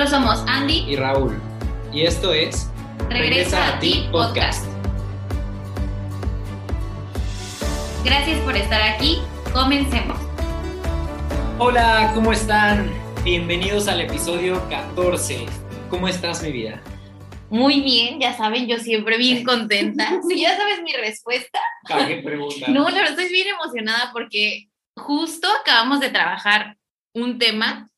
Nosotros somos Andy y Raúl. Y esto es Regresa, a ti podcast. Gracias por estar aquí. Comencemos. Hola, ¿cómo están? Bienvenidos al episodio 14. ¿Cómo estás, mi vida? Muy bien, ya saben, yo siempre bien contenta. Si ya sabes mi respuesta. ¿Para qué pregunta? No, la verdad estoy bien emocionada porque justo acabamos de trabajar un tema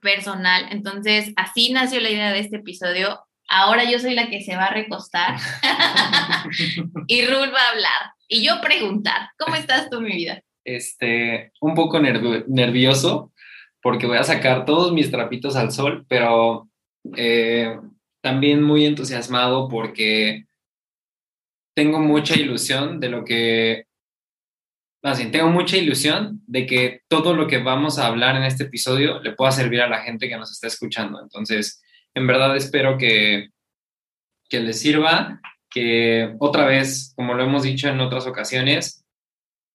personal. Entonces, así nació la idea de este episodio. Ahora yo soy la que se va a recostar y Rul va a hablar y yo preguntar, ¿cómo estás tú, mi vida? Este, un poco nervioso porque voy a sacar todos mis trapitos al sol, pero eh, también muy entusiasmado porque tengo mucha ilusión de lo que Tengo mucha ilusión de que todo lo que vamos a hablar en este episodio le pueda servir a la gente que nos está escuchando. Entonces, en verdad espero que, que les sirva, que otra vez, como lo hemos dicho en otras ocasiones,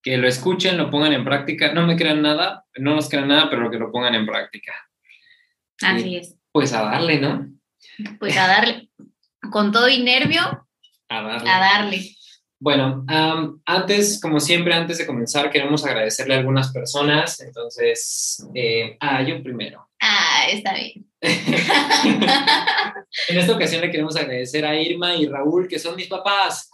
que lo escuchen, lo pongan en práctica. No me crean nada, no nos crean nada, pero que lo pongan en práctica. Así es. Pues a darle, ¿no? Pues a darle. Con todo y nervio. A darle. A darle. Bueno, antes, como siempre, antes de comenzar, queremos agradecerle a algunas personas. Entonces, eh, ah, yo primero. Ah, está bien. en esta ocasión le queremos agradecer a Irma y Raúl, que son mis papás.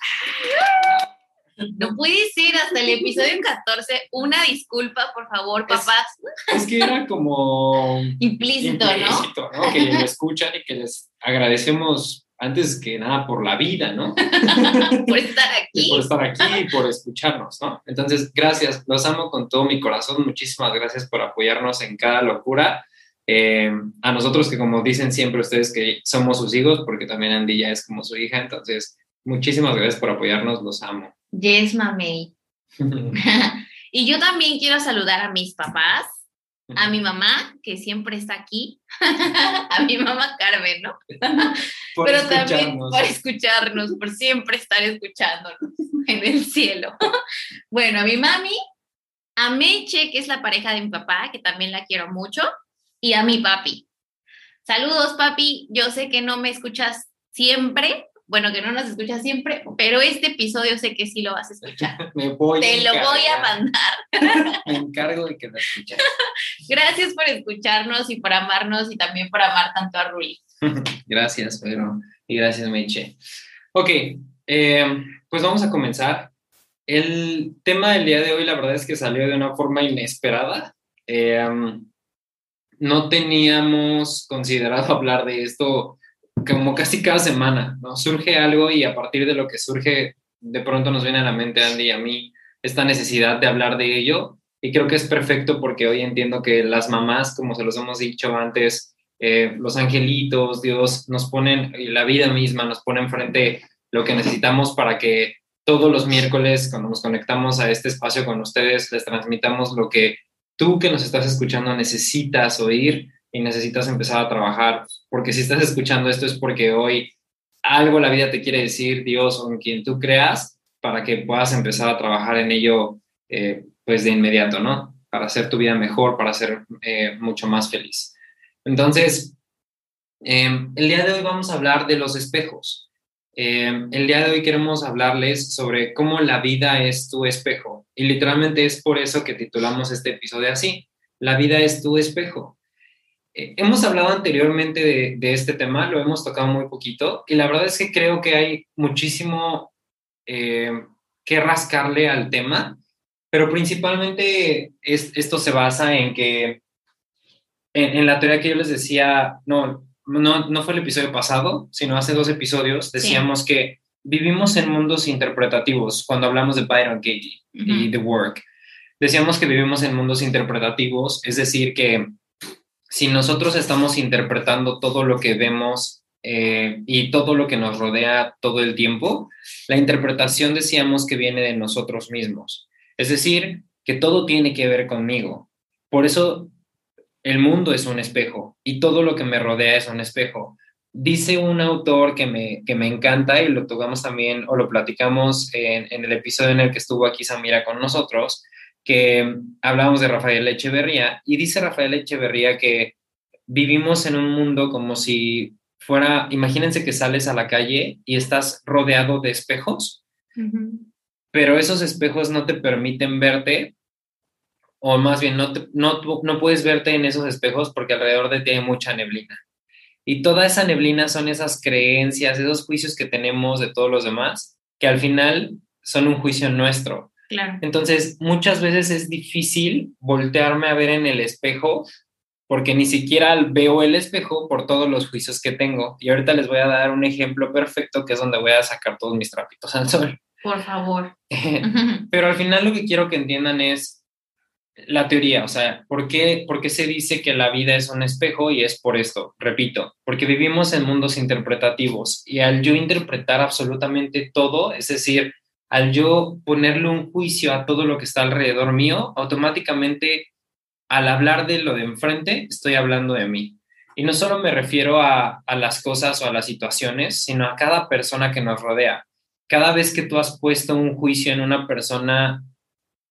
No puede ser hasta el episodio 14. Una disculpa, por favor, papás. Es, que era como implícito, implícito ¿no? Que lo escuchan y que les agradecemos antes que nada por la vida, ¿no? por estar aquí. por estar aquí y por escucharnos, ¿no? Entonces, gracias, los amo con todo mi corazón, muchísimas gracias por apoyarnos en cada locura. Eh, a nosotros que como dicen siempre ustedes que somos sus hijos, porque también Andy ya es como su hija, entonces muchísimas gracias por apoyarnos, los amo. Yes, mami. y yo también quiero saludar a mis papás, a mi mamá, que siempre está aquí, a mi mamá Carmen, ¿no? Pero también por escucharnos, por siempre estar escuchándonos en el cielo. bueno, a mi mami, a Meche, que es la pareja de mi papá, que también la quiero mucho, y a mi papi. Saludos, papi. Yo sé que no me escuchas siempre, bueno, que no nos escuchas siempre, pero este episodio sé que sí lo vas a escuchar. Me voy Te lo voy a mandar. Me encargo de que lo escuches. Gracias por escucharnos y por amarnos y también por amar tanto a Rui. gracias, Pedro. Y gracias, Meche. Ok, eh, pues vamos a comenzar. El tema del día de hoy, la verdad es que salió de una forma inesperada. Eh, no teníamos considerado hablar de esto como casi cada semana, ¿no? Surge algo y a partir de lo que surge, de pronto nos viene a la mente, Andy y a mí, esta necesidad de hablar de ello. Y creo que es perfecto porque hoy entiendo que las mamás, como se los hemos dicho antes, eh, los angelitos, Dios, nos ponen, la vida misma nos pone enfrente lo que necesitamos para que todos los miércoles, cuando nos conectamos a este espacio con ustedes, les transmitamos lo que tú que nos estás escuchando necesitas oír y necesitas empezar a trabajar, porque si estás escuchando esto es porque hoy algo la vida te quiere decir, Dios o en quien tú creas, para que puedas empezar a trabajar en ello eh, pues de inmediato, ¿no? Para hacer tu vida mejor, para ser eh, mucho más feliz. Entonces, em, el día de hoy vamos a hablar de los espejos. Em, el día de hoy queremos hablarles sobre cómo la vida es tu espejo. Y literalmente es por eso que titulamos este episodio así. La vida es tu espejo. Eh, hemos hablado anteriormente de, este tema, lo hemos tocado muy poquito y la verdad es que creo que hay muchísimo eh, que rascarle al tema, pero principalmente esto se basa en que en, la teoría que yo les decía, no, no, no fue el episodio pasado, sino hace dos episodios, decíamos que vivimos en mundos interpretativos cuando hablamos de Byron Katie y The Work. Decíamos que vivimos en mundos interpretativos, es decir, que si nosotros estamos interpretando todo lo que vemos eh, y todo lo que nos rodea todo el tiempo, la interpretación decíamos que viene de nosotros mismos. Es decir, que todo tiene que ver conmigo. Por eso el mundo es un espejo y todo lo que me rodea es un espejo. Dice un autor que me, que me encanta y lo tocamos también o lo platicamos en, en el episodio en el que estuvo aquí Samira con nosotros, que hablamos de Rafael Echeverría y dice Rafael Echeverría que vivimos en un mundo como si fuera, imagínense que sales a la calle y estás rodeado de espejos, pero esos espejos no te permiten verte, o más bien no, no, no puedes verte en esos espejos porque alrededor de ti hay mucha neblina. Y toda esa neblina son esas creencias, esos juicios que tenemos de todos los demás, que al final son un juicio nuestro. Claro. Entonces, muchas veces es difícil voltearme a ver en el espejo porque ni siquiera veo el espejo por todos los juicios que tengo. Y ahorita les voy a dar un ejemplo perfecto que es donde voy a sacar todos mis trapitos al sol. Por favor. Pero al final lo que quiero que entiendan es la teoría, o sea, ¿por qué, ¿por qué se dice que la vida es un espejo? Y es por esto, repito, porque vivimos en mundos interpretativos y al yo interpretar absolutamente todo, es decir, al yo ponerle un juicio a todo lo que está alrededor mío, automáticamente al hablar de lo de enfrente, estoy hablando de mí. Y no solo me refiero a, las cosas o a las situaciones, sino a cada persona que nos rodea. Cada vez que tú has puesto un juicio en una persona,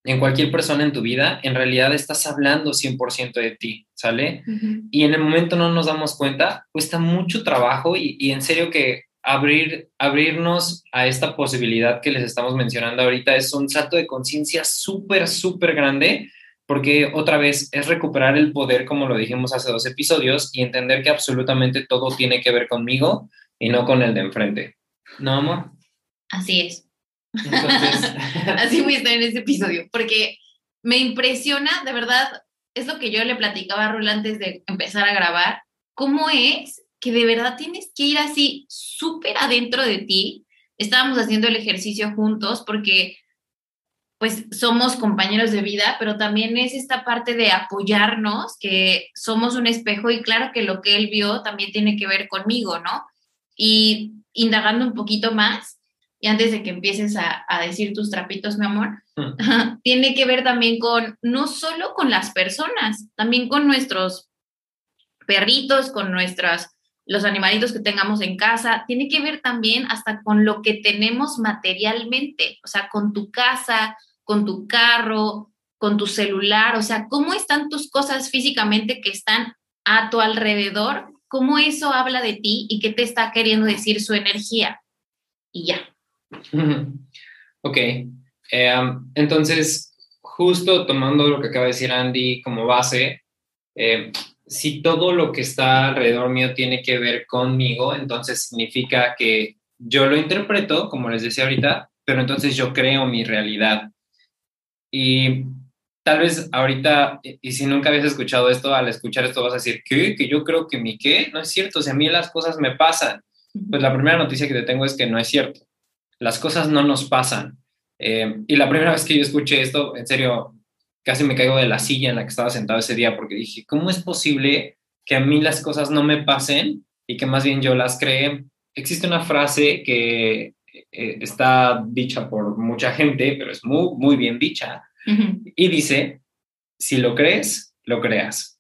en cualquier persona en tu vida, en realidad estás hablando 100% de ti, ¿sale? Y en el momento no nos damos cuenta, cuesta mucho trabajo y, y en serio que abrir, abrirnos a esta posibilidad que les estamos mencionando ahorita es un salto de conciencia súper, súper grande, porque otra vez es recuperar el poder, como lo dijimos hace dos episodios, y entender que absolutamente todo tiene que ver conmigo y no con el de enfrente. ¿No, amor? Así es. Así voy a estar en este episodio, porque me impresiona, de verdad, es lo que yo le platicaba a Rul antes de empezar a grabar, cómo es que de verdad tienes que ir así súper adentro de ti. Estábamos haciendo el ejercicio juntos porque pues somos compañeros de vida, pero también es esta parte de apoyarnos, que somos un espejo y claro que lo que él vio también tiene que ver conmigo, ¿no? Y indagando un poquito más, y antes de que empieces a, a decir tus trapitos, mi amor, mm. tiene que ver también con, no solo con las personas, también con nuestros perritos, con nuestras los animalitos que tengamos en casa, tiene que ver también hasta con lo que tenemos materialmente, o sea, con tu casa, con tu carro, con tu celular, o sea, cómo están tus cosas físicamente que están a tu alrededor, cómo eso habla de ti y qué te está queriendo decir su energía. Y ya. Ok, eh, entonces, justo tomando lo que acaba de decir Andy como base, eh, si todo lo que está alrededor mío tiene que ver conmigo, entonces significa que yo lo interpreto, como les decía ahorita, pero entonces yo creo mi realidad. Y tal vez ahorita, y si nunca habías escuchado esto, al escuchar esto vas a decir, ¿qué? Que yo creo que mi qué? No es cierto, si a mí las cosas me pasan. Pues la primera noticia que te tengo es que no es cierto. Las cosas no nos pasan. Eh, y la primera vez que yo escuché esto, en serio, casi me caigo de la silla en la que estaba sentado ese día porque dije, ¿cómo es posible que a mí las cosas no me pasen y que más bien yo las cree? Existe una frase que eh, está dicha por mucha gente, pero es muy, muy bien dicha, y dice, si lo crees, lo creas.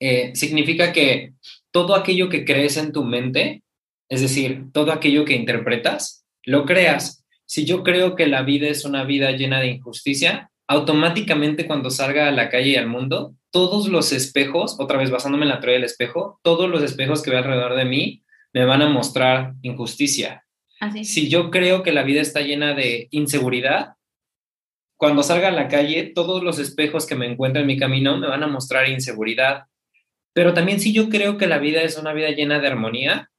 Eh, significa que todo aquello que crees en tu mente, es decir, todo aquello que interpretas, lo creas. Si yo creo que la vida es una vida llena de injusticia, automáticamente cuando salga a la calle y al mundo, todos los espejos, otra vez basándome en la teoría del espejo, todos los espejos que veo alrededor de mí me van a mostrar injusticia. Si yo creo que la vida está llena de inseguridad, cuando salga a la calle, todos los espejos que me encuentro en mi camino me van a mostrar inseguridad. Pero también si yo creo que la vida es una vida llena de armonía,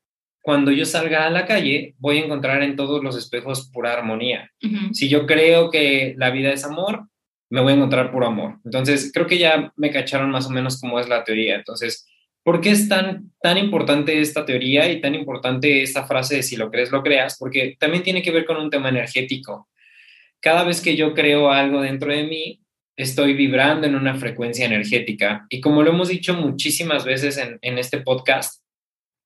cuando yo salga a la calle, voy a encontrar en todos los espejos pura armonía. Si yo creo que la vida es amor, me voy a encontrar puro amor. Entonces, creo que ya me cacharon más o menos cómo es la teoría. Entonces, ¿por qué es tan, tan importante esta teoría y tan importante esta frase de si lo crees, lo creas? Porque también tiene que ver con un tema energético. Cada vez que yo creo algo dentro de mí, estoy vibrando en una frecuencia energética. Y como lo hemos dicho muchísimas veces en, en este podcast,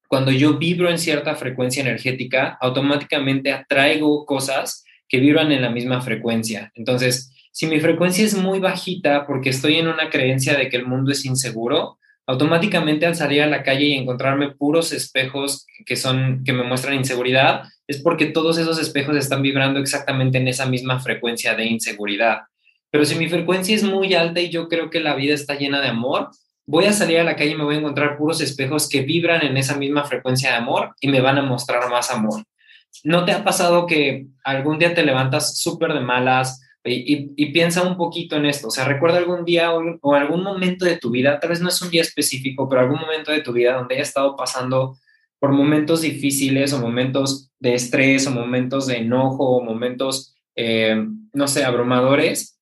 cuando yo vibro en cierta frecuencia energética, automáticamente atraigo cosas que vibran en la misma frecuencia. Entonces, si mi frecuencia es muy bajita porque estoy en una creencia de que el mundo es inseguro, automáticamente al salir a la calle y encontrarme puros espejos que son que me muestran inseguridad, es porque todos esos espejos están vibrando exactamente en esa misma frecuencia de inseguridad. Pero si mi frecuencia es muy alta y yo creo que la vida está llena de amor, voy a salir a la calle y me voy a encontrar puros espejos que vibran en esa misma frecuencia de amor y me van a mostrar más amor. ¿No te ha pasado que algún día te levantas súper de malas y, piensa un poquito en esto? O sea, recuerda algún día o, algún momento de tu vida, tal vez no es un día específico, pero algún momento de tu vida donde hayas estado pasando por momentos difíciles o momentos de estrés o momentos de enojo o momentos, eh, no sé, abrumadores.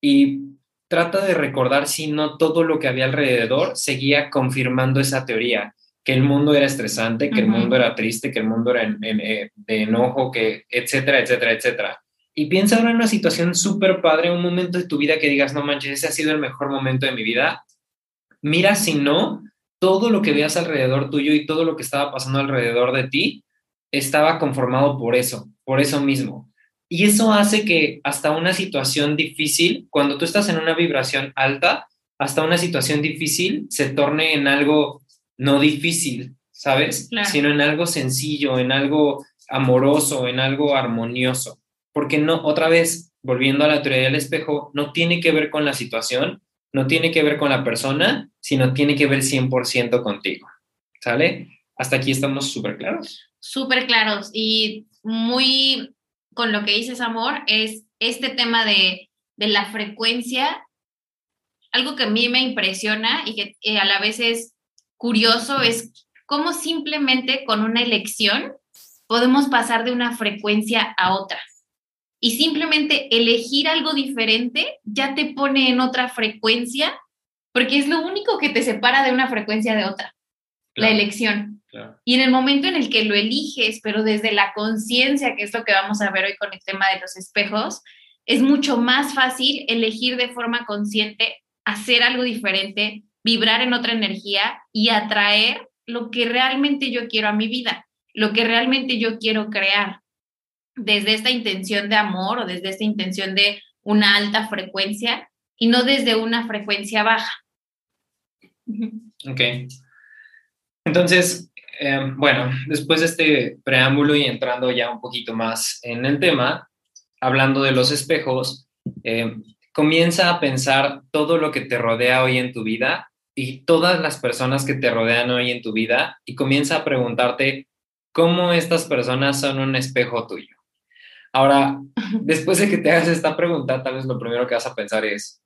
Y trata de recordar si no todo lo que había alrededor seguía confirmando esa teoría que el mundo era estresante, que el mundo era triste, que el mundo era eh, de enojo, que etcétera, etcétera, etcétera. Y piensa ahora en una situación súper padre, un momento de tu vida que digas, no manches, ese ha sido el mejor momento de mi vida. Mira si no, todo lo que veas alrededor tuyo y todo lo que estaba pasando alrededor de ti estaba conformado por eso, por eso mismo. Y eso hace que hasta una situación difícil, cuando tú estás en una vibración alta, hasta una situación difícil se torne en algo no difícil, ¿sabes? Sino en algo sencillo, en algo amoroso, en algo armonioso. Porque no, otra vez, volviendo a la teoría del espejo, no tiene que ver con la situación, no tiene que ver con la persona, sino tiene que ver 100% contigo. ¿Sale? Hasta aquí estamos súper claros. Súper claros y muy con lo que dices, amor, es este tema de, de la frecuencia, algo que a mí me impresiona y que eh, a la vez es curioso es cómo simplemente con una elección podemos pasar de una frecuencia a otra. Y simplemente elegir algo diferente ya te pone en otra frecuencia, porque es lo único que te separa de una frecuencia de otra, la elección. Y en el momento en el que lo eliges, pero desde la conciencia, que es lo que vamos a ver hoy con el tema de los espejos, es mucho más fácil elegir de forma consciente hacer algo diferente, vibrar en otra energía y atraer lo que realmente yo quiero a mi vida, lo que realmente yo quiero crear, desde esta intención de amor o desde esta intención de una alta frecuencia y no desde una frecuencia baja. Ok. Entonces, em, bueno, después de este preámbulo y entrando ya un poquito más en el tema, hablando de los espejos, em, comienza a pensar todo lo que te rodea hoy en tu vida y todas las personas que te rodean hoy en tu vida y comienza a preguntarte cómo estas personas son un espejo tuyo. Ahora, después de que te hagas esta pregunta, tal vez lo primero que vas a pensar es,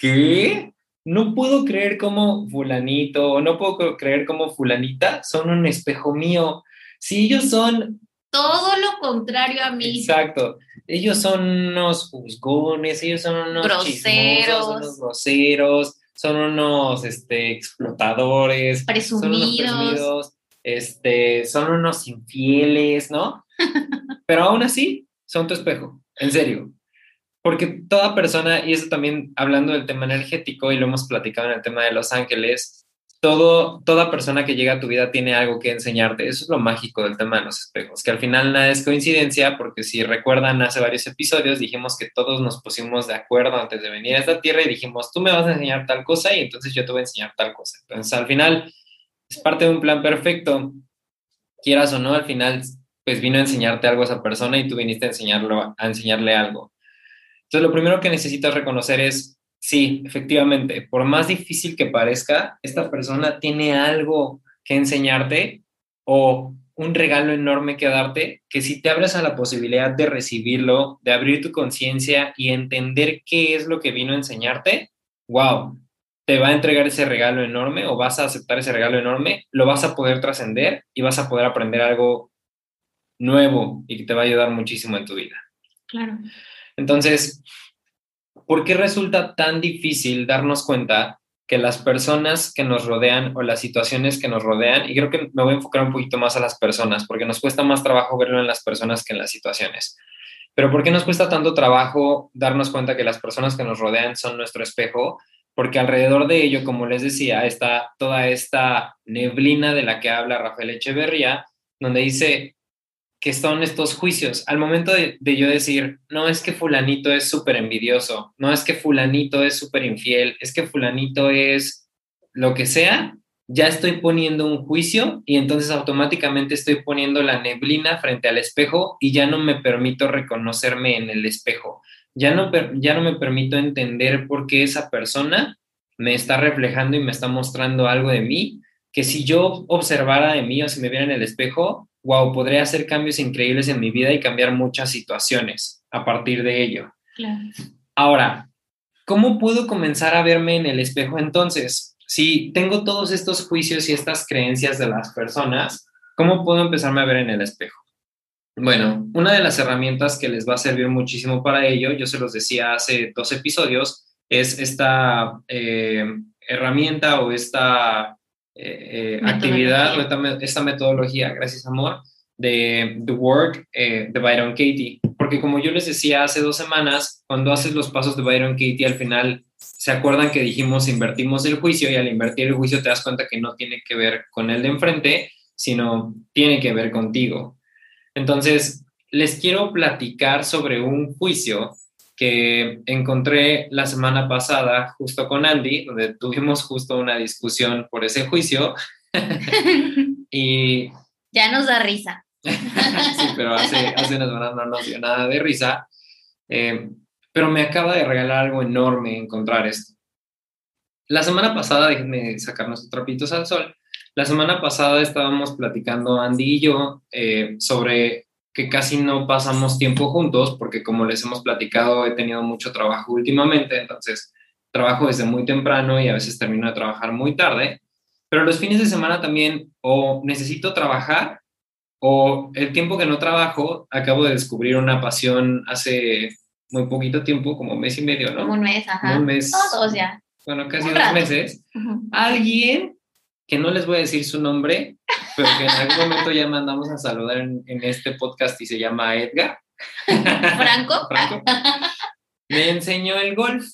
¿qué? No puedo creer como fulanito o no puedo creer como fulanita son un espejo mío. Si ellos son... Todo lo contrario a mí. Exacto. Ellos son unos juzgones, ellos son unos groseros, unos groseros, son unos este, explotadores, presumidos. este, son unos infieles, ¿no? Pero aún así, son tu espejo, en serio. Porque toda persona, y eso también hablando del tema energético, y lo hemos platicado en el tema de los ángeles, todo, toda persona que llega a tu vida tiene algo que enseñarte. Eso es lo mágico del tema de los espejos, que al final nada es coincidencia, porque si recuerdan, hace varios episodios dijimos que todos nos pusimos de acuerdo antes de venir a esta tierra y dijimos, tú me vas a enseñar tal cosa y entonces yo te voy a enseñar tal cosa. Entonces, al final, es parte de un plan perfecto, quieras o no, al final, pues vino a enseñarte algo esa persona y tú viniste a, enseñarlo, a enseñarle algo. Entonces, lo primero que necesitas reconocer es Sí, efectivamente, por más difícil que parezca, esta persona tiene algo que enseñarte o un regalo enorme que darte, que si te abres a la posibilidad de recibirlo, de abrir tu conciencia y entender qué es lo que vino a enseñarte, wow, te va a entregar ese regalo enorme o vas a aceptar ese regalo enorme, lo vas a poder trascender y vas a poder aprender algo nuevo y que te va a ayudar muchísimo en tu vida. Claro. Entonces, ¿por qué resulta tan difícil darnos cuenta que las personas que nos rodean o las situaciones que nos rodean, y creo que me voy a enfocar un poquito más a las personas, porque nos cuesta más trabajo verlo en las personas que en las situaciones. Pero ¿por qué nos cuesta tanto trabajo darnos cuenta que las personas que nos rodean son nuestro espejo? Porque alrededor de ello, como les decía, está toda esta neblina de la que habla Rafael Echeverría, donde dice, que son estos juicios. Al momento de, yo decir, no es que fulanito es súper envidioso, no es que fulanito es súper infiel, es que fulanito es lo que sea, ya estoy poniendo un juicio y entonces automáticamente estoy poniendo la neblina frente al espejo y ya no me permito reconocerme en el espejo. Ya no, ya no me permito entender por qué esa persona me está reflejando y me está mostrando algo de mí, que si yo observara de mí o si me viera en el espejo, wow, podría hacer cambios increíbles en mi vida y cambiar muchas situaciones a partir de ello. Ahora, ¿cómo puedo comenzar a verme en el espejo entonces? Si tengo todos estos juicios y estas creencias de las personas, ¿cómo puedo empezarme a ver en el espejo? Bueno, una de las herramientas que les va a servir muchísimo para ello, yo se los decía hace dos episodios, es esta eh, herramienta o esta eh, eh, actividad o esta, metodología, gracias amor, de The Work de Byron Katie. Porque como yo les decía hace dos semanas, cuando haces los pasos de Byron Katie, al final se acuerdan que dijimos invertimos el juicio y al invertir el juicio te das cuenta que no tiene que ver con el de enfrente, sino tiene que ver contigo. Entonces, les quiero platicar sobre un juicio que encontré la semana pasada justo con Andy, donde tuvimos justo una discusión por ese juicio. y... Ya nos da risa. sí, pero hace, hace unas semanas no nos dio nada de risa. Eh, pero me acaba de regalar algo enorme encontrar esto. La semana pasada, déjenme sacarnos nuestros trapitos al sol, la semana pasada estábamos platicando Andy y yo eh, sobre que casi no pasamos tiempo juntos porque como les hemos platicado he tenido mucho trabajo últimamente, entonces trabajo desde muy temprano y a veces termino de trabajar muy tarde, pero los fines de semana también o necesito trabajar o el tiempo que no trabajo acabo de descubrir una pasión hace muy poquito tiempo, como mes y medio, ¿no? un mes, ajá. Un mes. Todos ya. Bueno, casi dos meses. Alguien que no les voy a decir su nombre, pero que en algún momento ya mandamos a saludar en, este podcast y se llama Edgar. Franco. Franco. Me enseñó el golf.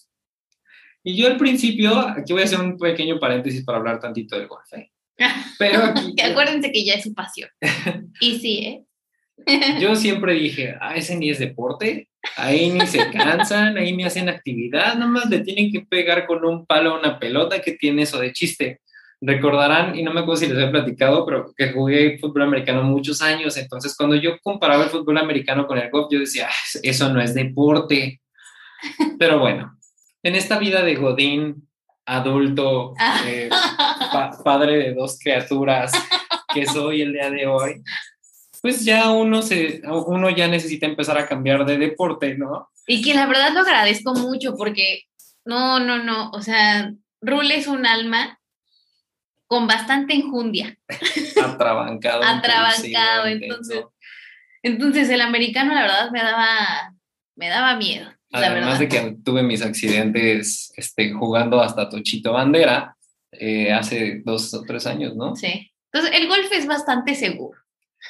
Y yo al principio, aquí voy a hacer un pequeño paréntesis para hablar tantito del golf. ¿eh? Pero aquí, que acuérdense que ya es su pasión. Y sí, ¿eh? Yo siempre dije, ah, ese ni es deporte, ahí ni se cansan, ahí ni hacen actividad, nada más le tienen que pegar con un palo a una pelota que tiene eso de chiste recordarán, y no me acuerdo si les he platicado, pero que jugué fútbol americano muchos años, entonces cuando yo comparaba el fútbol americano con el golf, yo decía, ah, eso no es deporte. Pero bueno, en esta vida de Godín, adulto, eh, padre de dos criaturas que soy el día de hoy, pues ya uno, se, uno ya necesita empezar a cambiar de deporte, ¿no? Y que la verdad lo agradezco mucho porque, no, no, no, o sea, Rule es un alma con bastante enjundia. Atrabancado. Atrabancado, entonces. Entonces el americano la verdad me daba, me daba miedo. Además de que tuve mis accidentes este, jugando hasta Tochito Bandera eh, hace dos o tres años, ¿no? Sí. Entonces el golf es bastante seguro.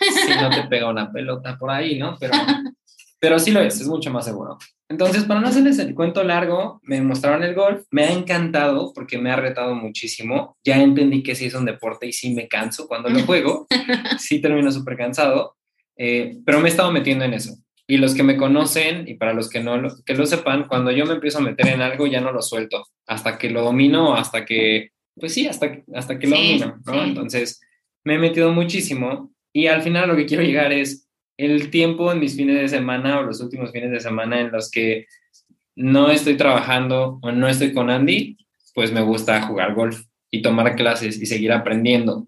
Si no te pega una pelota por ahí, ¿no? Pero, pero sí lo es, es mucho más seguro. Entonces, para no hacerles el cuento largo, me mostraron el golf, me ha encantado porque me ha retado muchísimo. Ya entendí que sí es un deporte y sí me canso cuando lo juego, sí termino súper cansado, eh, pero me he estado metiendo en eso. Y los que me conocen y para los que no lo, que lo sepan, cuando yo me empiezo a meter en algo ya no lo suelto, hasta que lo domino, hasta que, pues sí, hasta, hasta que lo domino, ¿no? Entonces, me he metido muchísimo y al final lo que quiero llegar es, el tiempo en mis fines de semana o los últimos fines de semana en los que no estoy trabajando o no estoy con Andy, pues me gusta jugar golf y tomar clases y seguir aprendiendo.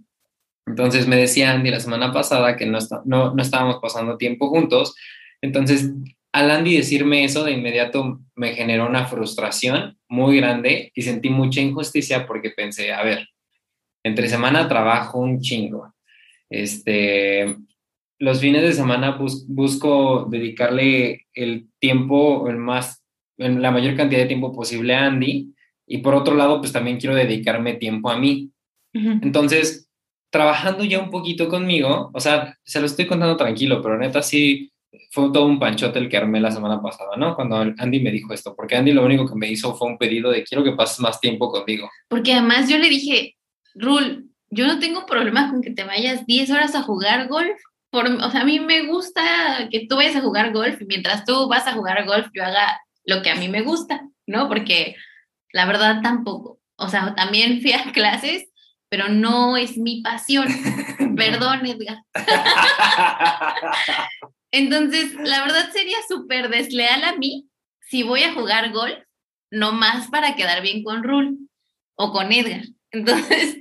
Entonces me decía Andy la semana pasada que no, no, no estábamos pasando tiempo juntos. Entonces, al Andy decirme eso, de inmediato me generó una frustración muy grande y sentí mucha injusticia porque pensé, a ver, entre semana trabajo un chingo. Este, los fines de semana busco dedicarle el tiempo, el más, la mayor cantidad de tiempo posible a Andy. Y por otro lado, pues también quiero dedicarme tiempo a mí. Entonces, trabajando ya un poquito conmigo, o sea, se lo estoy contando tranquilo, pero neta sí fue todo un panchote el que armé la semana pasada, ¿no? Cuando Andy me dijo esto, porque Andy lo único que me hizo fue un pedido de quiero que pases más tiempo conmigo. Porque además yo le dije, Rul, yo no tengo problema con que te vayas 10 horas a jugar golf o sea, a mí me gusta que tú vayas a jugar golf y mientras tú vas a jugar golf yo haga lo que a mí me gusta, ¿no? Porque la verdad tampoco. O sea, también fui a clases, pero no es mi pasión. Perdón, Edgar. Entonces, la verdad sería súper desleal a mí si voy a jugar golf, no más para quedar bien con Rule. o con Edgar. Entonces,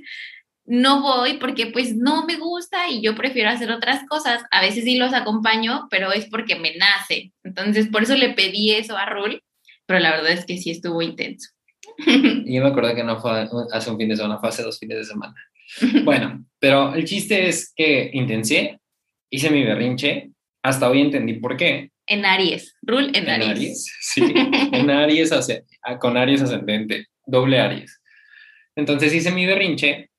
no voy porque pues no me gusta y yo prefiero hacer otras cosas. A veces sí los acompaño, pero es porque me nace. Entonces, por eso le pedí eso a Rul, pero la verdad es que sí estuvo intenso. Yo me acuerdo que no fue hace un fin de semana, fue hace dos fines de semana. Bueno, pero el chiste es que intenté, hice mi berrinche, hasta hoy entendí por qué. En Aries, Rul en, en Aries. Sí, en Aries, con Aries ascendente, doble Aries. Entonces hice mi berrinche,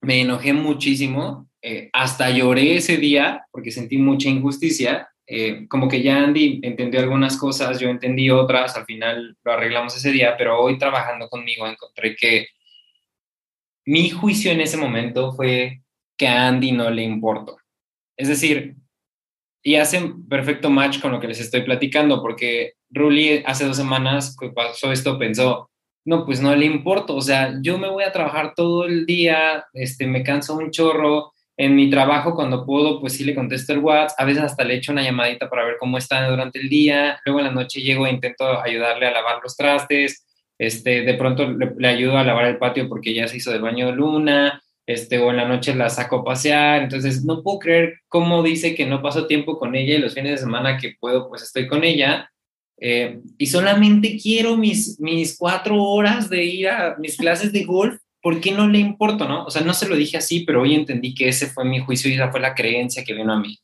me enojé muchísimo, eh, hasta lloré ese día porque sentí mucha injusticia. Eh, como que ya Andy entendió algunas cosas, yo entendí otras, al final lo arreglamos ese día, pero hoy trabajando conmigo encontré que mi juicio en ese momento fue que a Andy no le importó. Es decir, y hacen perfecto match con lo que les estoy platicando, porque Ruli hace dos semanas que pasó esto pensó, no, pues no le importo, o sea, yo me voy a trabajar todo el día, este, me canso un chorro, en mi trabajo cuando puedo, pues sí le contesto el WhatsApp, a veces hasta le echo una llamadita para ver cómo está durante el día, luego en la noche llego e intento ayudarle a lavar los trastes, este, de pronto le, ayudo a lavar el patio porque ya se hizo del baño de luna, este, o en la noche la saco a pasear, entonces no puedo creer cómo dice que no paso tiempo con ella y los fines de semana que puedo, pues estoy con ella, eh, y solamente quiero mis, mis cuatro horas de ir a mis clases de golf, ¿por qué no le importo, no? O sea, no se lo dije así, pero hoy entendí que ese fue mi juicio y esa fue la creencia que vino a mí.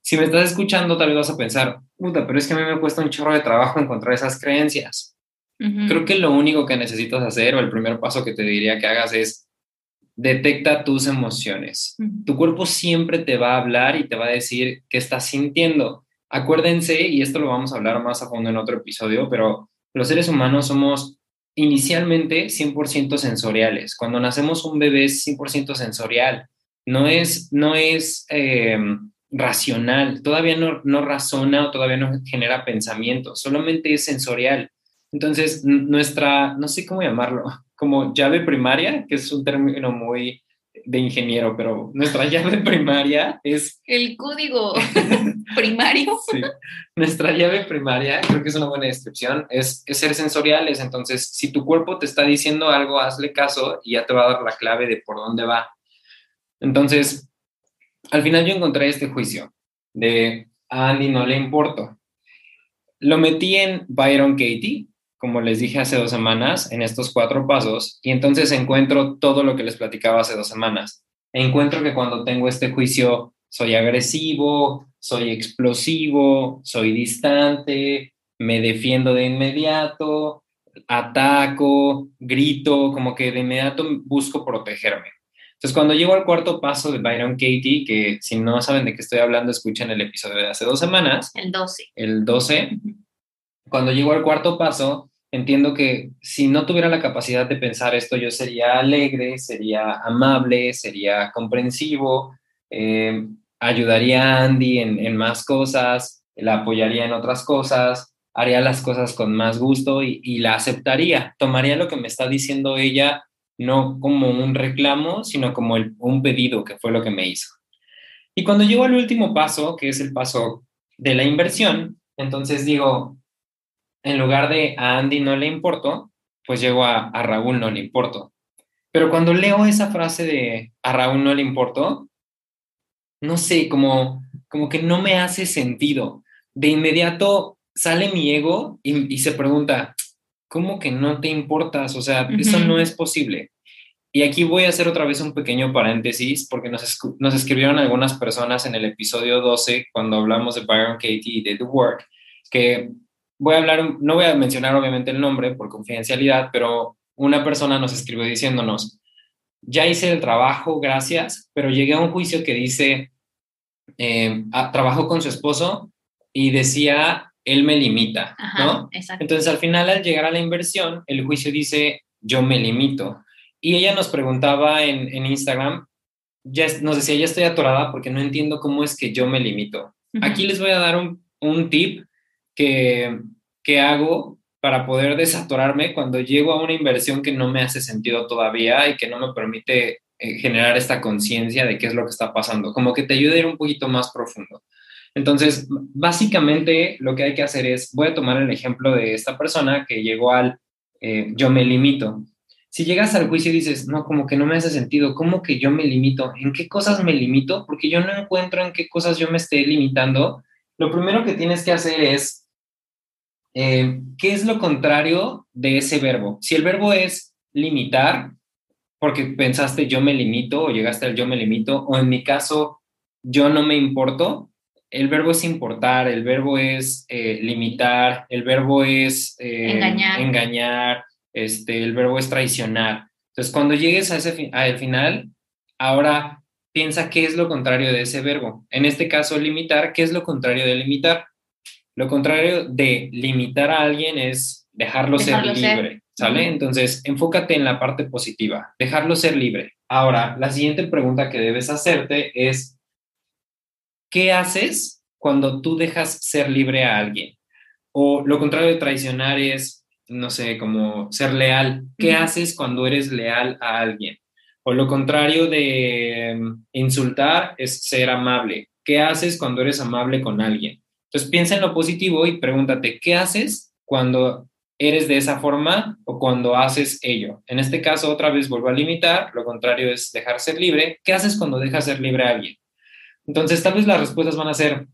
Si me estás escuchando, tal vez vas a pensar, puta, pero es que a mí me cuesta un chorro de trabajo encontrar esas creencias. Creo que lo único que necesitas hacer, o el primer paso que te diría que hagas es detecta tus emociones. Tu cuerpo siempre te va a hablar y te va a decir qué estás sintiendo. Acuérdense, y esto lo vamos a hablar más a fondo en otro episodio, pero los seres humanos somos inicialmente 100% sensoriales. Cuando nacemos un bebé es 100% sensorial, no es, no es eh, racional, todavía no, no razona o todavía no genera pensamiento, solamente es sensorial. Entonces, nuestra, no sé cómo llamarlo, como llave primaria, que es un término muy de ingeniero, pero nuestra llave primaria es... El código primario. sí. Nuestra llave primaria, creo que es una buena descripción, es, ser sensoriales. Entonces, si tu cuerpo te está diciendo algo, hazle caso y ya te va a dar la clave de por dónde va. Entonces, al final yo encontré este juicio de a Andy no le importo. Lo metí en Byron Katie, como les dije hace dos semanas, en estos cuatro pasos, y entonces encuentro todo lo que les platicaba hace dos semanas. Encuentro que cuando tengo este juicio soy agresivo, soy explosivo, soy distante, me defiendo de inmediato, ataco, grito, como que de inmediato busco protegerme. Entonces, cuando llego al cuarto paso de Byron Katie, que si no saben de qué estoy hablando, escuchen el episodio de hace dos semanas. El 12. El 12. Cuando llego al cuarto paso, entiendo que si no tuviera la capacidad de pensar esto, yo sería alegre, sería amable, sería comprensivo, eh, ayudaría a Andy en, más cosas, la apoyaría en otras cosas, haría las cosas con más gusto y, la aceptaría, tomaría lo que me está diciendo ella no como un reclamo, sino como un pedido, que fue lo que me hizo. Y cuando llego al último paso, que es el paso de la inversión, entonces digo, en lugar de a Andy no le importó, pues llego a, a Raúl no le importó. Pero cuando leo esa frase de a Raúl no le importó, no sé, como, como que no me hace sentido. De inmediato sale mi ego y, se pregunta, ¿cómo que no te importas? O sea, eso no es posible. Y aquí voy a hacer otra vez un pequeño paréntesis porque nos, nos escribieron algunas personas en el episodio 12 cuando hablamos de Byron Katie y de The Work, que voy a hablar, no voy a mencionar obviamente el nombre por confidencialidad, pero una persona nos escribió diciéndonos, ya hice el trabajo, gracias, pero llegué a un juicio que dice, eh, trabajó con su esposo y decía, él me limita, ¿no? Entonces al final al llegar a la inversión, el juicio dice, yo me limito. Y ella nos preguntaba en, en Instagram, ya nos decía, ya estoy atorada porque no entiendo cómo es que yo me limito. Aquí les voy a dar un, un tip que, que hago para poder desatorarme cuando llego a una inversión que no me hace sentido todavía y que no me permite eh, generar esta conciencia de qué es lo que está pasando, como que te ayude a ir un poquito más profundo. Entonces, básicamente lo que hay que hacer es, voy a tomar el ejemplo de esta persona que llegó al eh, yo me limito. si llegas al juicio y dices, no, como que no me hace sentido, ¿cómo que yo me limito? ¿En qué cosas me limito? Porque yo no encuentro en qué cosas yo me esté limitando. Lo primero que tienes que hacer es, eh, ¿qué es lo contrario de ese verbo? Si el verbo es limitar, porque pensaste yo me limito o llegaste al yo me limito, o en mi caso, yo no me importo, el verbo es importar, el verbo es eh, limitar, el verbo es eh, engañar. engañar este, el verbo es traicionar. Entonces, cuando llegues a ese al final, ahora piensa qué es lo contrario de ese verbo. En este caso, limitar, ¿qué es lo contrario de limitar? Lo contrario de limitar a alguien es dejarlo, ser libre, ¿sale? Entonces, enfócate en la parte positiva, dejarlo ser libre. Ahora, la siguiente pregunta que debes hacerte es, ¿qué haces cuando tú dejas ser libre a alguien? O lo contrario de traicionar es, no sé, como ser leal. ¿Qué haces cuando eres leal a alguien? O lo contrario de mm, insultar es ser amable. ¿Qué haces cuando eres amable con alguien? Entonces piensa en lo positivo y pregúntate, ¿qué haces cuando eres de esa forma o cuando haces ello? En este caso, otra vez vuelvo a limitar, lo contrario es dejar ser libre. ¿Qué haces cuando dejas ser libre a alguien? Entonces, tal vez las respuestas van a ser,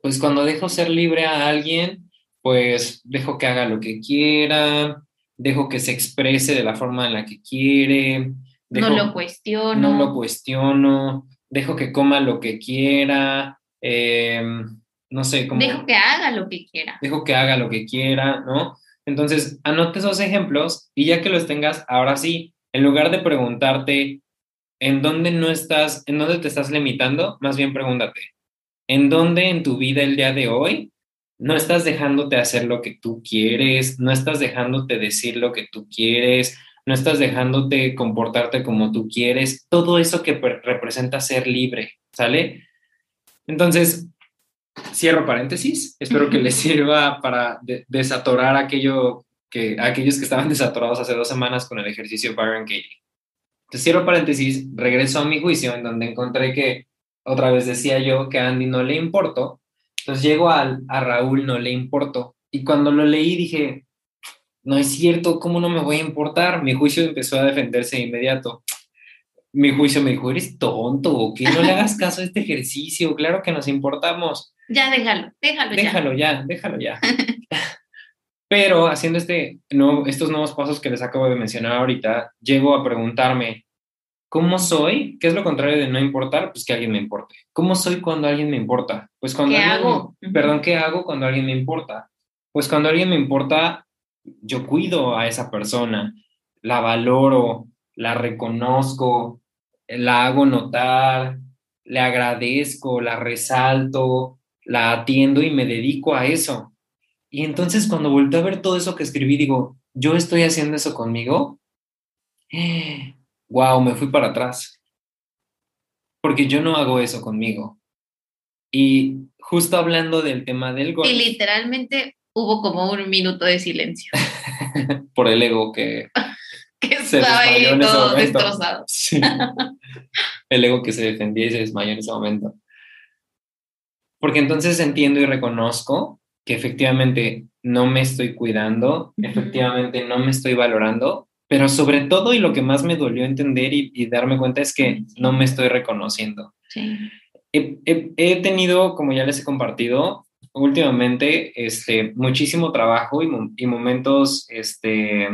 pues cuando dejo ser libre a alguien, pues dejo que haga lo que quiera, dejo que se exprese de la forma en la que quiere. no lo cuestiono. No lo cuestiono, dejo que coma lo que quiera, em, no sé cómo. Dejo que haga lo que quiera. Dejo que haga lo que quiera, ¿no? Entonces, anote esos ejemplos y ya que los tengas, ahora sí, en lugar de preguntarte en dónde no estás, en dónde te estás limitando, más bien pregúntate, ¿en dónde en tu vida el día de hoy no estás dejándote hacer lo que tú quieres, no estás dejándote decir lo que tú quieres, no estás dejándote comportarte como tú quieres, todo eso que representa ser libre, ¿sale? Entonces, cierro paréntesis, espero que les sirva para desatorar aquello que, aquellos que estaban desatorados hace dos semanas con el ejercicio Byron Katie. Entonces, cierro paréntesis, regreso a mi juicio en donde encontré que otra vez decía yo que a Andy no le importó entonces llego a, a Raúl, no le importó. Y cuando lo leí dije, no es cierto, ¿cómo no me voy a importar? Mi juicio empezó a defenderse de inmediato. Mi juicio me dijo, eres tonto, ¿o qué? No le hagas caso a este ejercicio, claro que nos importamos. Ya, déjalo, déjalo, déjalo ya. Déjalo ya, Pero haciendo este, no, estos nuevos pasos que les acabo de mencionar ahorita, llego a preguntarme, ¿Cómo soy? ¿Qué es lo contrario de no importar? Pues que alguien me importe. ¿Cómo soy cuando alguien me importa? Pues cuando ¿Qué hago? perdón, ¿qué hago cuando alguien me importa? Pues cuando alguien me importa, yo cuido a esa persona, la valoro, la reconozco, la hago notar, le agradezco, la resalto, la atiendo y me dedico a eso. Y entonces cuando volteo a ver todo eso que escribí, digo, ¿yo estoy haciendo eso conmigo? wow, me fui para atrás. Porque yo no hago eso conmigo. Y justo hablando del tema del golf. Y literalmente hubo como un minuto de silencio. Por el ego que, que estaba ahí todo destrozado. Sí. El ego que se defendía y se desmayó en ese momento. Porque entonces entiendo y reconozco que efectivamente no me estoy cuidando, efectivamente no me estoy valorando pero sobre todo y lo que más me dolió entender y, darme cuenta es que no me estoy reconociendo. He, tenido, como ya les he compartido, últimamente este, muchísimo trabajo y, momentos, este,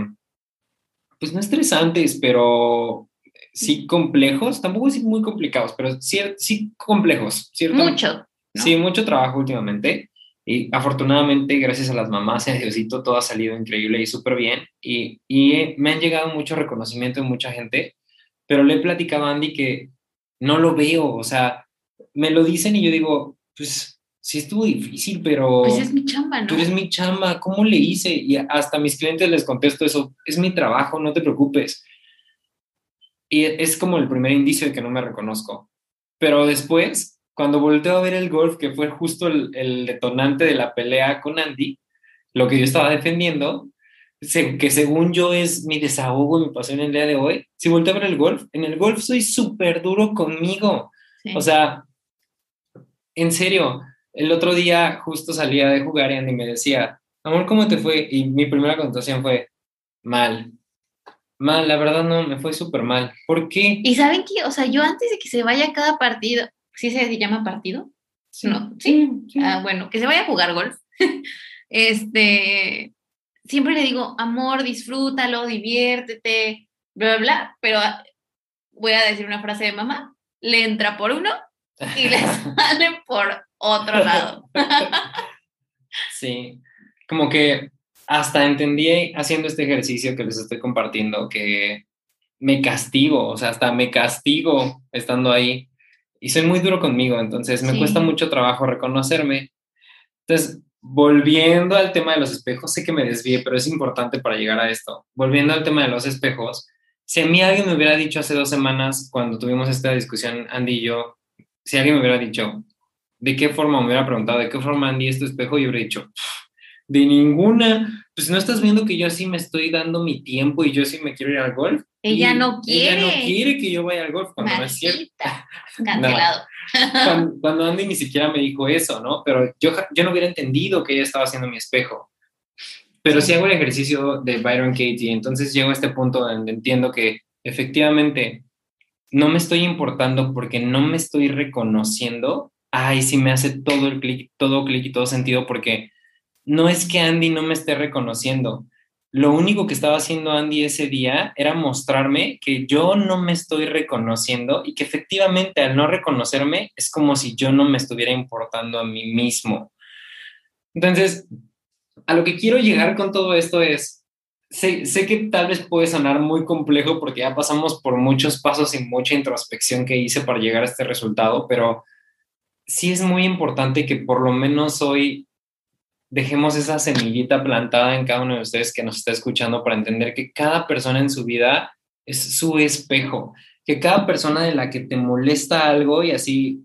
pues no estresantes, pero sí complejos, tampoco sí muy complicados, pero sí, sí complejos, ¿cierto? Mucho. Sí, mucho trabajo últimamente. Y afortunadamente, gracias a las mamás y a Diosito, todo ha salido increíble y súper bien. Y, y, me han llegado mucho reconocimiento de mucha gente, pero le he platicado a Andy que no lo veo, o sea, me lo dicen y yo digo, pues sí estuvo difícil, pero... Pues es mi chamba, ¿no? Tú eres mi chamba, ¿cómo le hice? Y hasta a mis clientes les contesto eso, es mi trabajo, no te preocupes. Y es como el primer indicio de que no me reconozco. Pero después cuando volteo a ver el golf, que fue justo el, detonante de la pelea con Andy, lo que yo estaba defendiendo, que según yo es mi desahogo, mi pasión el día de hoy, si volteo a ver el golf, en el golf soy súper duro conmigo. O sea, en serio, el otro día justo salía de jugar y Andy me decía, amor, ¿cómo te fue? Y mi primera contestación fue, mal. Mal, la verdad no, me fue súper mal. ¿Por qué? Y saben que, o sea, yo antes de que se vaya cada partido, ¿sí se llama partido? No, ¿sí? Ah, bueno, que se vaya a jugar golf. este, siempre le digo, amor, disfrútalo, diviértete, bla, bla, bla, pero ah, voy a decir una frase de mamá, le entra por uno y le sale por otro lado. sí, como que hasta entendí haciendo este ejercicio que les estoy compartiendo que me castigo, o sea, hasta me castigo estando ahí y soy muy duro conmigo, entonces me cuesta mucho trabajo reconocerme. Entonces, volviendo al tema de los espejos, sé que me desvíe, pero es importante para llegar a esto. Volviendo al tema de los espejos, si a mí alguien me hubiera dicho hace dos semanas, cuando tuvimos esta discusión, Andy y yo, si alguien me hubiera dicho, ¿de qué forma me hubiera preguntado, de qué forma Andy es tu espejo? Yo hubiera dicho, de ninguna. Pues no estás viendo que yo así me estoy dando mi tiempo y yo sí me quiero ir al golf. Ella no quiere. Ella no quiere que yo vaya al golf cuando no es cierto. Cancelado. Cuando, Andy ni siquiera me dijo eso, ¿no? Pero yo, yo no hubiera entendido que ella estaba haciendo mi espejo. Pero si hago el ejercicio de Byron Katie, entonces llego a este punto donde entiendo que efectivamente no me estoy importando porque no me estoy reconociendo. Ay, sí me hace todo el clic, todo clic y todo sentido porque no es que Andy no me esté reconociendo. Lo único que estaba haciendo Andy ese día era mostrarme que yo no me estoy reconociendo y que efectivamente al no reconocerme es como si yo no me estuviera importando a mí mismo. Entonces, a lo que quiero llegar con todo esto es, sé, sé que tal vez puede sonar muy complejo porque ya pasamos por muchos pasos y mucha introspección que hice para llegar a este resultado, pero sí es muy importante que por lo menos hoy dejemos esa semillita plantada en cada uno de ustedes que nos está escuchando para entender que cada persona en su vida es su espejo, que cada persona de la que te molesta algo y así,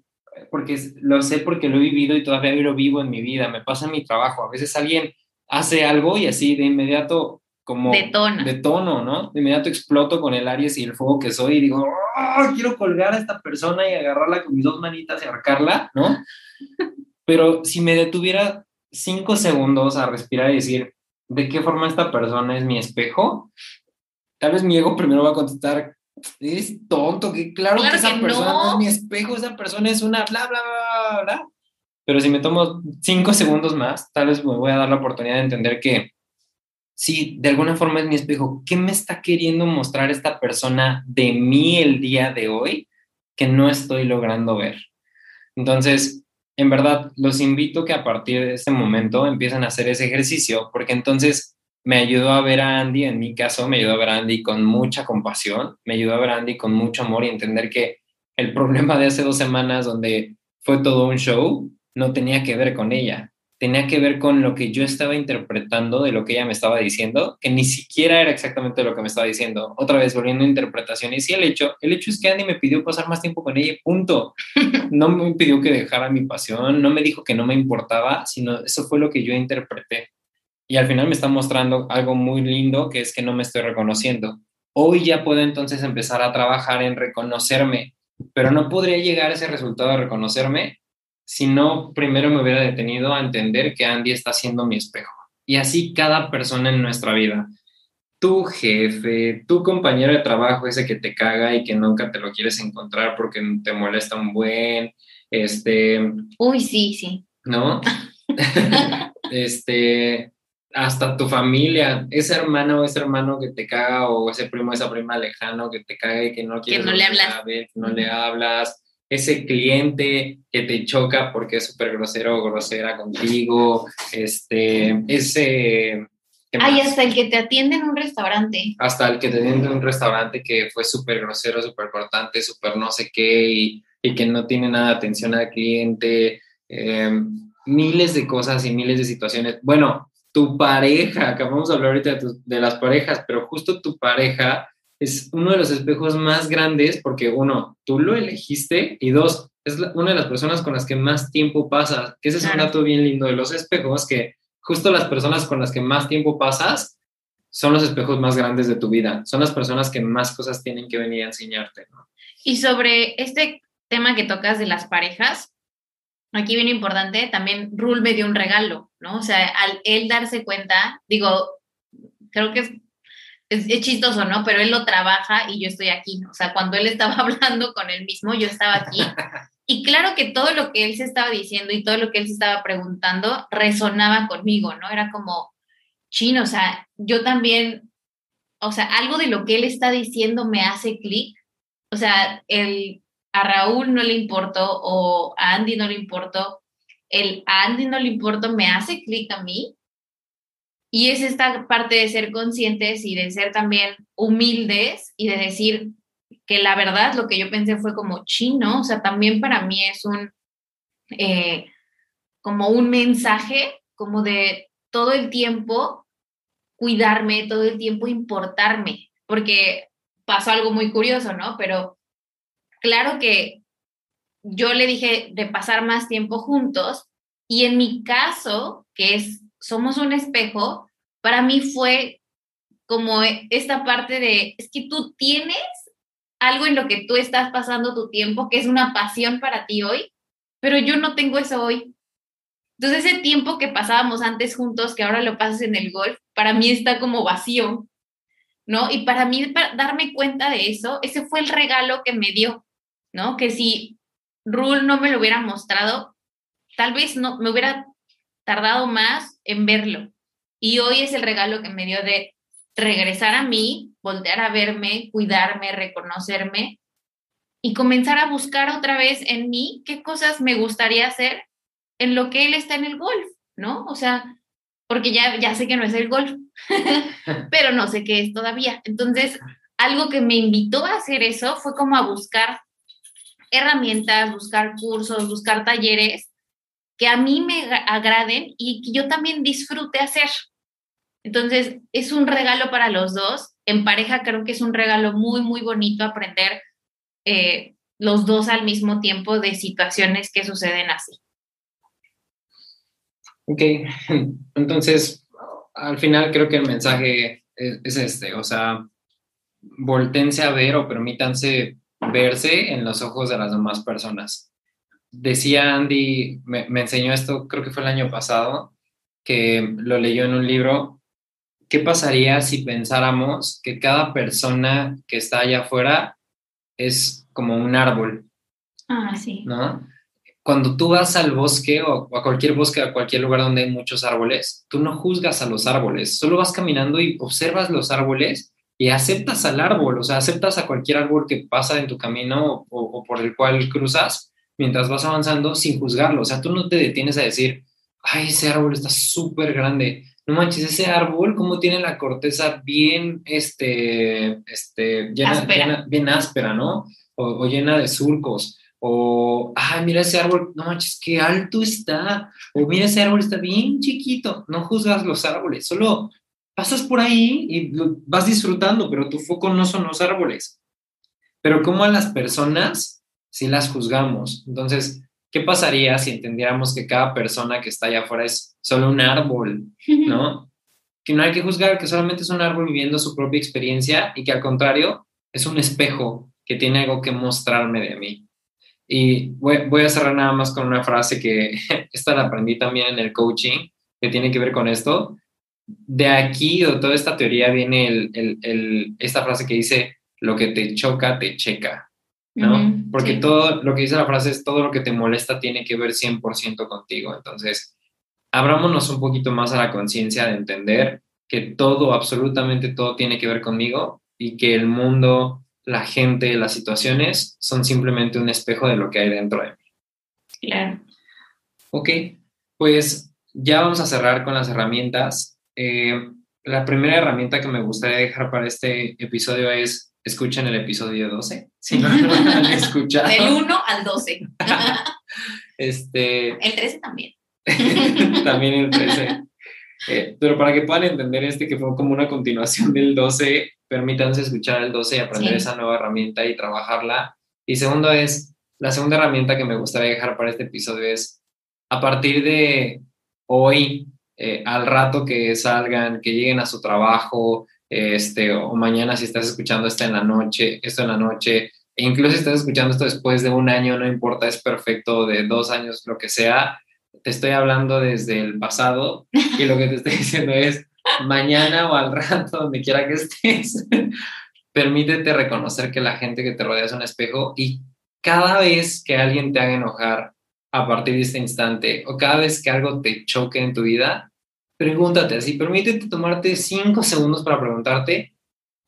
porque lo sé porque lo he vivido y todavía lo vivo en mi vida, me pasa en mi trabajo, a veces alguien hace algo y así de inmediato como de tono, ¿no? De inmediato exploto con el Aries y el fuego que soy y digo, oh, quiero colgar a esta persona y agarrarla con mis dos manitas y arcarla, ¿no? Pero si me detuviera cinco segundos a respirar y decir, ¿de qué forma esta persona es mi espejo? Tal vez mi ego primero va a contestar, es tonto, que claro, que esa persona no. es mi espejo, esa persona es una bla, bla, bla, bla. Pero si me tomo cinco segundos más, tal vez me voy a dar la oportunidad de entender que si de alguna forma es mi espejo, ¿qué me está queriendo mostrar esta persona de mí el día de hoy que no estoy logrando ver? Entonces, en verdad, los invito que a partir de este momento empiecen a hacer ese ejercicio, porque entonces me ayudó a ver a Andy, en mi caso, me ayudó a ver a Andy con mucha compasión, me ayudó a ver a Andy con mucho amor y entender que el problema de hace dos semanas donde fue todo un show no tenía que ver con ella, tenía que ver con lo que yo estaba interpretando de lo que ella me estaba diciendo, que ni siquiera era exactamente lo que me estaba diciendo. Otra vez volviendo a interpretación. Y el hecho, el hecho es que Andy me pidió pasar más tiempo con ella, punto. No me pidió que dejara mi pasión, no me dijo que no me importaba, sino eso fue lo que yo interpreté. Y al final me está mostrando algo muy lindo, que es que no me estoy reconociendo. Hoy ya puedo entonces empezar a trabajar en reconocerme, pero no podría llegar a ese resultado de reconocerme si no primero me hubiera detenido a entender que Andy está siendo mi espejo. Y así cada persona en nuestra vida. Tu jefe, tu compañero de trabajo, ese que te caga y que nunca te lo quieres encontrar porque te molesta un buen, este... Uy, sí, sí. ¿No? este, hasta tu familia, ese hermano o ese hermano que te caga o ese primo o esa prima lejano que te caga y que no quieres que no le hablas. que no le hablas, ese cliente que te choca porque es súper grosero o grosera contigo, este, ese... Ay, hasta el que te atiende en un restaurante. Hasta el que te atiende en un restaurante que fue súper grosero, súper cortante, súper no sé qué y, y, que no tiene nada de atención al cliente. Em, miles de cosas y miles de situaciones. Bueno, tu pareja, acabamos de hablar ahorita de, de las parejas, pero justo tu pareja es uno de los espejos más grandes porque uno, tú lo elegiste y dos, es una de las personas con las que más tiempo pasas, que ese es un dato bien lindo de los espejos, que justo las personas con las que más tiempo pasas son los espejos más grandes de tu vida, son las personas que más cosas tienen que venir a enseñarte. Y sobre este tema que tocas de las parejas, aquí viene importante, también Rule me dio un regalo, ¿no? O sea, al él darse cuenta, digo, creo que es es, chistoso, ¿no? Pero él lo trabaja y yo estoy aquí. O sea, cuando él estaba hablando con él mismo, yo estaba aquí. Y claro que todo lo que él se estaba diciendo y todo lo que él se estaba preguntando resonaba conmigo, ¿no? Era como, chino, o sea, yo también, o sea, algo de lo que él está diciendo me hace clic. O sea, el, a Raúl no le importó o a Andy no le importó, el a Andy no le importó me hace clic a mí y es esta parte de ser conscientes y de ser también humildes y de decir que la verdad lo que yo pensé fue como chino, o sea, también para mí es un, eh, como un mensaje, como de todo el tiempo cuidarme, todo el tiempo importarme, porque pasó algo muy curioso, ¿no? Pero claro que yo le dije de pasar más tiempo juntos y en mi caso, que es somos un espejo, para mí fue como esta parte de, es que tú tienes algo en lo que tú estás pasando tu tiempo, que es una pasión para ti hoy, pero yo no tengo eso hoy. Entonces ese tiempo que pasábamos antes juntos, que ahora lo pasas en el golf, para mí está como vacío, ¿no? Y para mí para darme cuenta de eso, ese fue el regalo que me dio, ¿no? Que si Rule no me lo hubiera mostrado, tal vez no me hubiera tardado más en verlo. Y hoy es el regalo que me dio de regresar a mí, voltear a verme, cuidarme, reconocerme y comenzar a buscar otra vez en mí qué cosas me gustaría hacer en lo que él está en el golf, ¿no? O sea, porque ya, ya sé que no es el golf, pero no sé qué es todavía. Entonces, algo que me invitó a hacer eso fue como a buscar herramientas, buscar cursos, buscar talleres que a mí me agraden y que yo también disfrute hacer. Entonces, es un regalo para los dos. En pareja creo que es un regalo muy, muy bonito aprender eh, los dos al mismo tiempo de situaciones que suceden así. Ok, entonces, al final creo que el mensaje es, es este, o sea, voltense a ver o permítanse verse en los ojos de las demás personas. Decía Andy, me, enseñó esto, creo que fue el año pasado, que lo leyó en un libro. ¿Qué pasaría si pensáramos que cada persona que está allá afuera es como un árbol? Ah, sí. ¿No? Cuando tú vas al bosque o, a cualquier bosque, a cualquier lugar donde hay muchos árboles, tú no juzgas a los árboles, solo vas caminando y observas los árboles y aceptas al árbol, o sea, aceptas a cualquier árbol que pasa en tu camino o, por el cual cruzas mientras vas avanzando sin juzgarlo. O sea, tú no te detienes a decir, ay, ese árbol está súper grande. No manches, ese árbol, ¿cómo tiene la corteza bien, este, este, llena, áspera. bien áspera, ¿no? O, llena de surcos. O, ay, mira ese árbol, no manches, qué alto está. O mira ese árbol está bien chiquito. No juzgas los árboles, solo pasas por ahí y vas disfrutando, pero tu foco no son los árboles. Pero como a las personas, si las juzgamos. Entonces, ¿qué pasaría si entendiéramos que cada persona que está allá afuera es solo un árbol, ¿no? que no hay que juzgar, que solamente es un árbol viviendo su propia experiencia y que al contrario es un espejo que tiene algo que mostrarme de mí. Y voy, voy a cerrar nada más con una frase que esta la aprendí también en el coaching, que tiene que ver con esto, de aquí, de toda esta teoría, viene el, esta frase que dice, lo que te choca, te checa, ¿no? Porque todo lo que dice la frase es, todo lo que te molesta tiene que ver 100% contigo. Entonces, abrámonos un poquito más a la conciencia de entender que todo, absolutamente todo tiene que ver conmigo y que el mundo, la gente, las situaciones son simplemente un espejo de lo que hay dentro de mí. Claro. Ok, pues ya vamos a cerrar con las herramientas eh, la primera herramienta que me gustaría dejar para este episodio es escuchen el episodio 12. Si no lo han escuchado. Del 1 al 12. este, el 13 también. también el 13. Eh, pero para que puedan entender este que fue como una continuación del 12, permítanse escuchar el 12 y aprender esa nueva herramienta y trabajarla. Y segundo es, la segunda herramienta que me gustaría dejar para este episodio es, a partir de hoy, eh, al rato que salgan, que lleguen a su trabajo, este, o mañana si estás escuchando esto en la noche, esto en la noche, e incluso si estás escuchando esto después de un año, no importa, es perfecto, de dos años, lo que sea, te estoy hablando desde el pasado y lo que te estoy diciendo es, mañana o al rato, donde quiera que estés, permítete reconocer que la gente que te rodea es un espejo y cada vez que alguien te haga enojar a partir de este instante o cada vez que algo te choque en tu vida, pregúntate así, permítete tomarte cinco segundos para preguntarte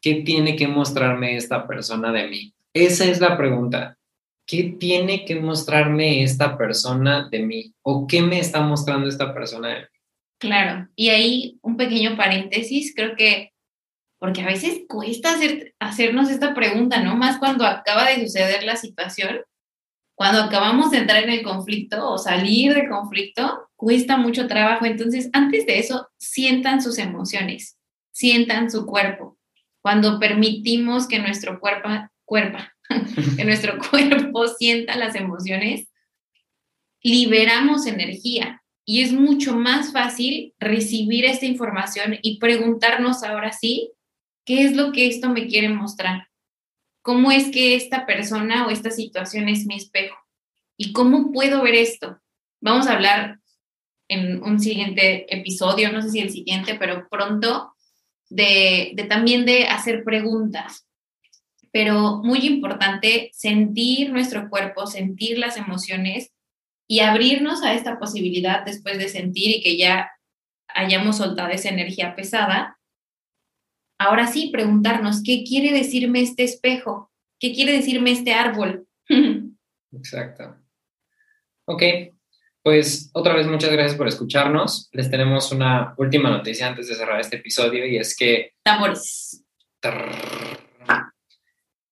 qué tiene que mostrarme esta persona de mí. Esa es la pregunta. ¿Qué tiene que mostrarme esta persona de mí? ¿O qué me está mostrando esta persona de mí? Claro, y ahí un pequeño paréntesis, creo que, porque a veces cuesta hacer, hacernos esta pregunta, ¿no? Más cuando acaba de suceder la situación, cuando acabamos de entrar en el conflicto o salir del conflicto, cuesta mucho trabajo. Entonces, antes de eso, sientan sus emociones, sientan su cuerpo. Cuando permitimos que nuestro cuerpo, cuerpo, que nuestro cuerpo sienta las emociones, liberamos energía y es mucho más fácil recibir esta información y preguntarnos ahora sí, ¿qué es lo que esto me quiere mostrar? ¿Cómo es que esta persona o esta situación es mi espejo? ¿Y cómo puedo ver esto? Vamos a hablar en un siguiente episodio, no sé si el siguiente, pero pronto, de, de también de hacer preguntas. Pero muy importante sentir nuestro cuerpo, sentir las emociones y abrirnos a esta posibilidad después de sentir y que ya hayamos soltado esa energía pesada. Ahora sí, preguntarnos, ¿qué quiere decirme este espejo? ¿Qué quiere decirme este árbol? Exacto. Ok, pues otra vez muchas gracias por escucharnos. Les tenemos una última noticia antes de cerrar este episodio y es que... Tambores.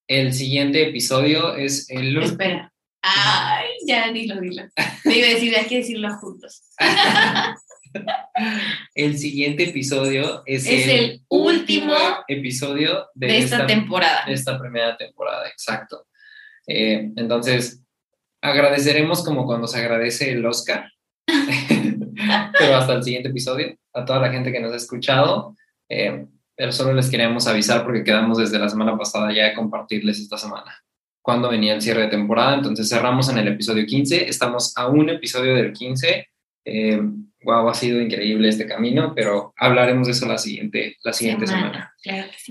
El siguiente episodio es el... Espera. Ay, ya dilo, dilo. Me iba a decir, hay que decirlo juntos. el siguiente episodio es, el, último episodio de, esta, temporada. De esta primera temporada, exacto. Eh, entonces, agradeceremos como cuando se agradece el Oscar, pero hasta el siguiente episodio, a toda la gente que nos ha escuchado. Eh, pero solo les queremos avisar porque quedamos desde la semana pasada ya de compartirles esta semana cuando venía el cierre de temporada. Entonces cerramos en el episodio 15. Estamos a un episodio del 15. Eh, wow, ha sido increíble este camino, pero hablaremos de eso la siguiente, la siguiente semana.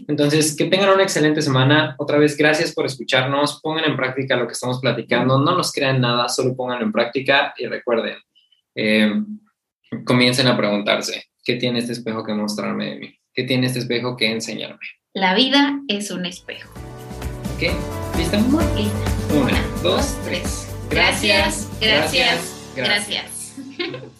Entonces, que tengan una excelente semana. Otra vez, gracias por escucharnos. Pongan en práctica lo que estamos platicando. No nos crean nada, solo pónganlo en práctica y recuerden, eh, comiencen a preguntarse, ¿qué tiene este espejo que mostrarme de mí? ¿Qué tiene este espejo que enseñarme? La vida es un espejo. ¿Ok? ¿Lista? Muy lista. Una, dos, tres. Gracias, gracias, gracias. gracias. Te amo.